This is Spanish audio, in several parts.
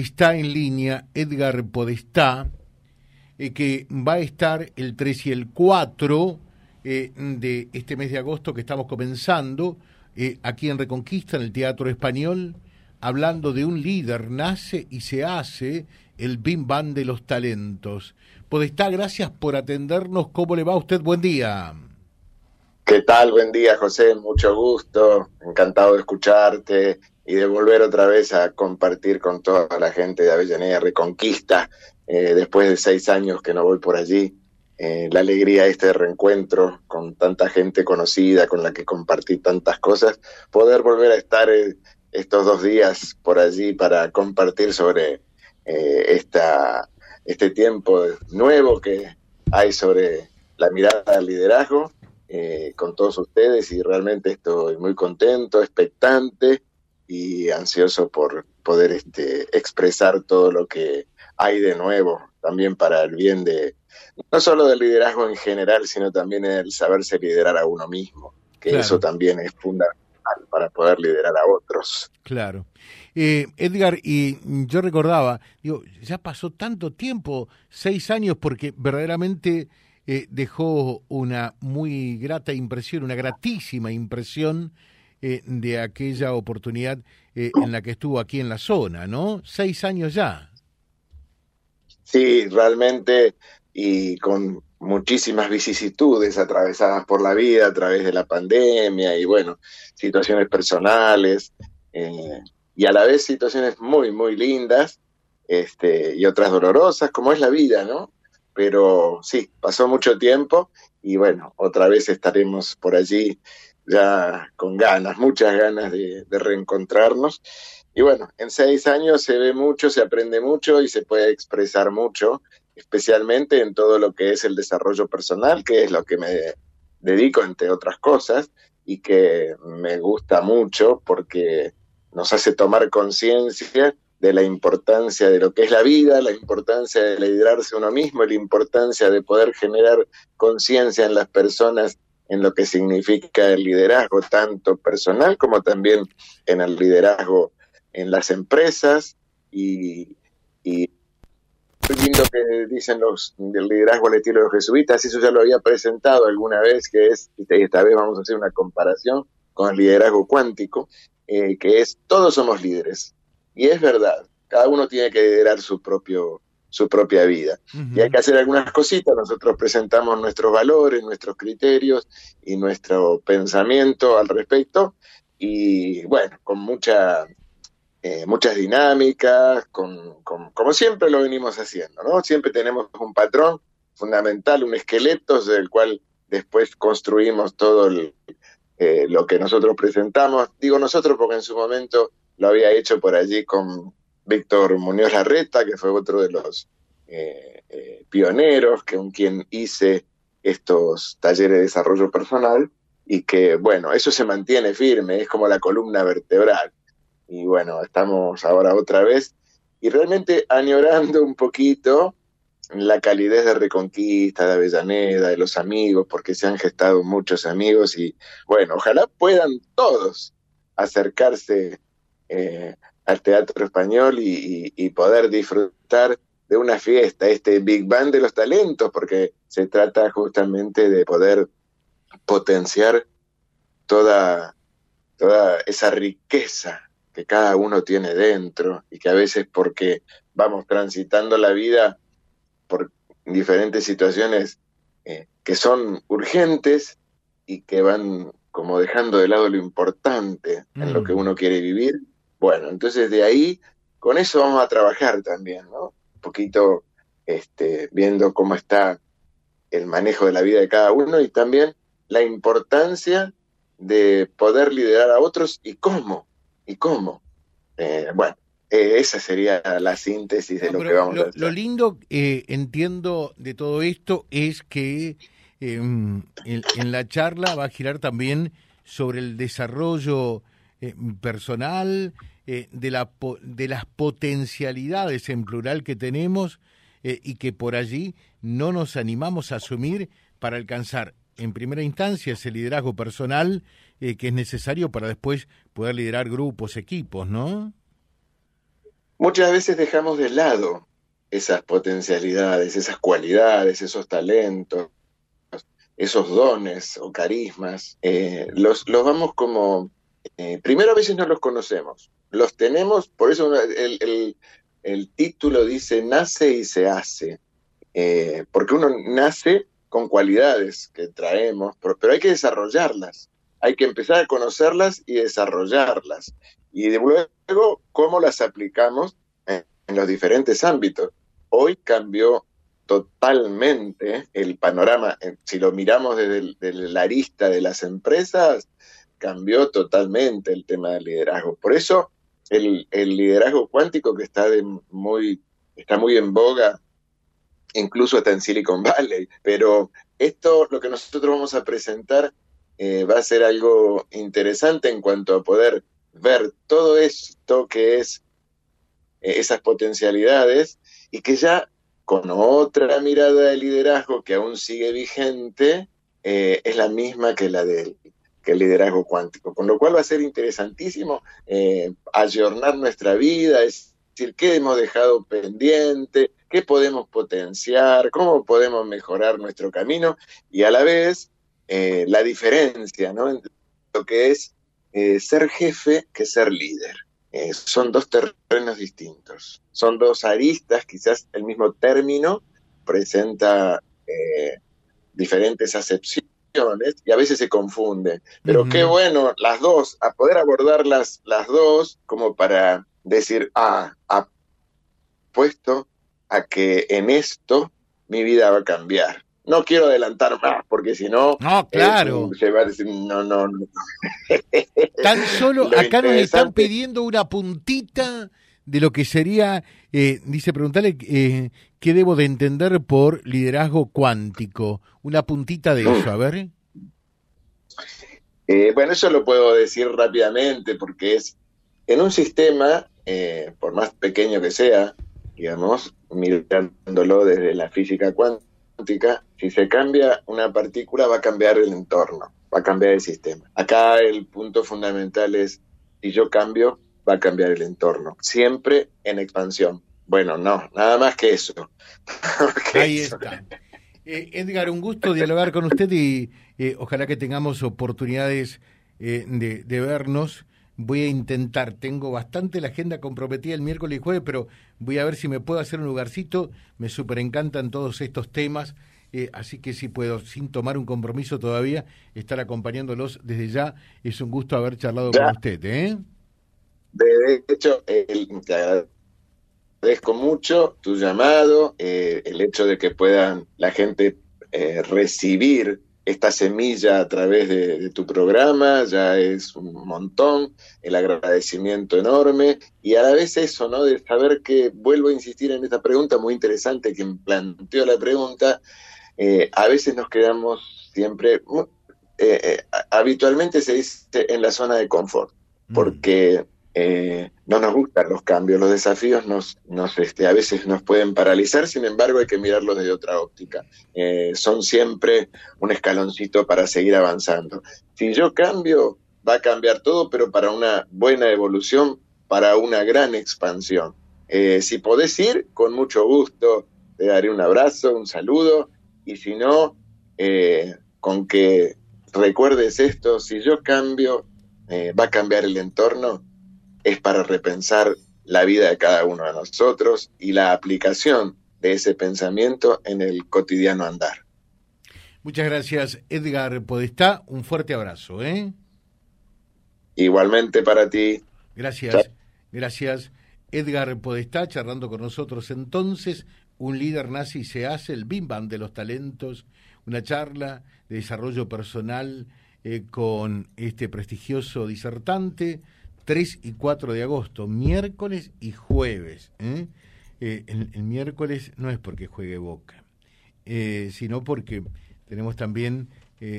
está en línea Edgar Podestá, eh, que va a estar el 3 y el 4 eh, de este mes de agosto que estamos comenzando, eh, aquí en Reconquista, en el Teatro Español, hablando de un líder, nace y se hace el Bim Bam de los talentos. Podestá, gracias por atendernos. ¿Cómo le va a usted? Buen día. ¿Qué tal? Buen día, José. Mucho gusto. Encantado de escucharte y de volver otra vez a compartir con toda la gente de Avellaneda Reconquista, eh, después de seis años que no voy por allí. Eh, la alegría de este reencuentro con tanta gente conocida, con la que compartí tantas cosas, poder volver a estar eh, estos dos días por allí para compartir sobre esta, este tiempo nuevo que hay sobre la mirada al liderazgo con todos ustedes y realmente estoy muy contento, expectante y ansioso por poder este, expresar todo lo que hay de nuevo, también para el bien de, no solo del liderazgo en general, sino también el saberse liderar a uno mismo, que eso también es fundamental para poder liderar a otros. Claro. Eh, Edgar, y yo recordaba, digo, ya pasó tanto tiempo, seis años, porque verdaderamente eh, dejó una muy grata impresión, una gratísima impresión eh, de aquella oportunidad eh, en la que estuvo aquí en la zona, ¿no? Seis años ya. Sí, realmente, y con muchísimas vicisitudes atravesadas por la vida a través de la pandemia y bueno, situaciones personales eh, y a la vez situaciones muy, muy lindas este, y otras dolorosas, como es la vida, ¿no? Pero sí, pasó mucho tiempo y bueno, otra vez estaremos por allí ya con ganas, muchas ganas de, reencontrarnos. Y bueno, en seis años se ve mucho, se aprende mucho y se puede expresar mucho, especialmente en todo lo que es el desarrollo personal, que es lo que me dedico, entre otras cosas, y que me gusta mucho porque nos hace tomar conciencia de la importancia de lo que es la vida, la importancia de liderarse uno mismo, la importancia de poder generar conciencia en las personas en lo que significa el liderazgo, tanto personal como también en el liderazgo en las empresas y, y lindo que dicen los del liderazgo al estilo de los jesuitas, eso ya lo había presentado alguna vez, que es, y esta vez vamos a hacer una comparación con el liderazgo cuántico, eh, que es todos somos líderes. Y es verdad, cada uno tiene que liderar su propio su propia vida. Y hay que hacer algunas cositas, nosotros presentamos nuestros valores, nuestros criterios y nuestro pensamiento al respecto y bueno, con mucha, eh, muchas dinámicas, con, como siempre lo venimos haciendo, ¿no? Siempre tenemos un patrón fundamental, un esqueleto del cual después construimos todo eh, lo que nosotros presentamos. Digo nosotros porque en su momento lo había hecho por allí con Víctor Muñoz Larreta, que fue otro de los eh, eh, pioneros con quien hice estos talleres de desarrollo personal y que, bueno, eso se mantiene firme, es como la columna vertebral. Y bueno, estamos ahora otra vez y realmente añorando un poquito la calidez de Reconquista, de Avellaneda, de los amigos, porque se han gestado muchos amigos y bueno, ojalá puedan todos acercarse eh, al teatro español y, poder disfrutar de una fiesta, este Big Bang de los talentos, porque se trata justamente de poder potenciar toda, toda esa riqueza que cada uno tiene dentro y que a veces porque vamos transitando la vida por diferentes situaciones eh, que son urgentes y que van como dejando de lado lo importante en lo que mm. uno quiere vivir, bueno, entonces de ahí, con eso vamos a trabajar también, ¿no? Un poquito este, viendo cómo está el manejo de la vida de cada uno y también la importancia de poder liderar a otros y cómo, y cómo. Eh, bueno, eh, esa sería la síntesis de lo que vamos a hacer. Lo lindo, eh, entiendo, de todo esto es que em, en, la charla va a girar también sobre el desarrollo eh, personal, eh, de, la, de las potencialidades en plural que tenemos eh, y que por allí no nos animamos a asumir para alcanzar en primera instancia ese liderazgo personal que es necesario para después poder liderar grupos, equipos, ¿no? muchas veces dejamos de lado esas potencialidades, esas cualidades, esos talentos, esos dones o carismas, los, los, vamos como, eh, primero a veces no los conocemos, los tenemos, por eso el, el, título dice nace y se hace, eh, porque uno nace con cualidades que traemos, pero, pero, hay que desarrollarlas, hay que empezar a conocerlas y desarrollarlas, y luego cómo las aplicamos en los diferentes ámbitos. Hoy cambió totalmente el panorama. Si lo miramos desde, la arista de las empresas, cambió totalmente el tema del liderazgo. Por eso el, liderazgo cuántico que está, de muy, está muy en boga, incluso hasta en Silicon Valley. Pero esto, lo que nosotros vamos a presentar, eh, va a ser algo interesante en cuanto a poder ver todo esto que es eh, esas potencialidades y que ya con otra mirada de liderazgo que aún sigue vigente, eh, es la misma que la del que el liderazgo cuántico. Con lo cual va a ser interesantísimo eh, ayornar nuestra vida, es decir, qué hemos dejado pendiente, qué podemos potenciar, cómo podemos mejorar nuestro camino y a la vez eh, la diferencia ¿no? entre lo que es eh, ser jefe que ser líder. Son dos terrenos distintos, son dos aristas, quizás el mismo término presenta diferentes acepciones y a veces se confunde. Pero qué bueno, las dos, a poder abordar las, las dos como para decir, ah, apuesto a que en esto mi vida va a cambiar no quiero adelantar más, porque si no. No, claro. se va a decir, no, no, no. Tan solo acá nos están pidiendo una puntita de lo que sería, eh, dice, preguntarle eh, qué debo de entender por liderazgo cuántico. Una puntita de eso, a ver. Eh, bueno, eso lo puedo decir rápidamente porque es en un sistema, por más pequeño que sea, digamos, mirándolo desde la física cuántica, si se cambia una partícula va a cambiar el entorno, va a cambiar el sistema. Acá el punto fundamental es, si yo cambio, va a cambiar el entorno, siempre en expansión. Bueno, no, nada más que eso. Ahí está. Eh, Edgar, un gusto dialogar con usted y eh, ojalá que tengamos oportunidades eh, de, de vernos voy a intentar, tengo bastante la agenda comprometida el miércoles y jueves, pero voy a ver si me puedo hacer un lugarcito, me súper encantan todos estos temas, así que si puedo, sin tomar un compromiso todavía, estar acompañándolos desde ya, es un gusto haber charlado con usted. ¿eh? De hecho, te agradezco mucho tu llamado, eh, el hecho de que puedan la gente eh, recibir esta semilla a través de, tu programa, ya es un montón, el agradecimiento enorme y a la vez eso, ¿no? De saber que, vuelvo a insistir en esta pregunta muy interesante, quien planteó la pregunta, eh, a veces nos quedamos siempre, eh, eh, habitualmente se dice en la zona de confort, mm. Eh, no nos gustan los cambios, los desafíos nos, nos este, a veces nos pueden paralizar, sin embargo hay que mirarlos desde otra óptica. Eh, son siempre un escaloncito para seguir avanzando. Si yo cambio, va a cambiar todo, pero para una buena evolución, para una gran expansión. Eh, si podés ir, con mucho gusto, te daré un abrazo, un saludo, y si no, con que recuerdes esto, si yo cambio, va a cambiar el entorno es para repensar la vida de cada uno de nosotros y la aplicación de ese pensamiento en el cotidiano andar. Muchas gracias, Edgar Podestá. Un fuerte abrazo. ¿eh? Igualmente para ti. Gracias, gracias. Edgar Podestá charlando con nosotros entonces. Un líder nazi se hace, el bim bam de los talentos, una charla de desarrollo personal eh, con este prestigioso disertante 3 y 4 de agosto, miércoles y jueves. ¿eh? Eh, el, miércoles no es porque juegue Boca, eh, sino porque tenemos también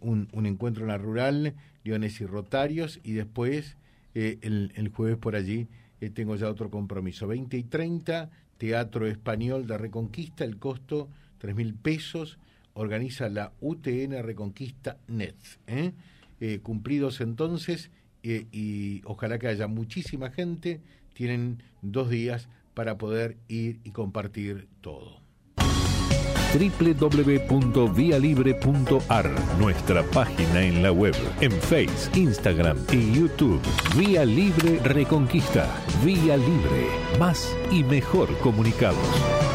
un, encuentro en la rural, Leones y Rotarios, y después el, jueves por allí tengo ya otro compromiso. 20 y 30, Teatro Español de Reconquista, el costo 3 mil pesos, organiza la UTN Reconquista Net. cumplidos entonces y ojalá que haya muchísima gente. Tienen dos días para poder ir y compartir todo www.vialibre.ar, nuestra página en la web, en Face, Instagram y YouTube. Vía Libre Reconquista. Vía Libre. Más y mejor comunicados.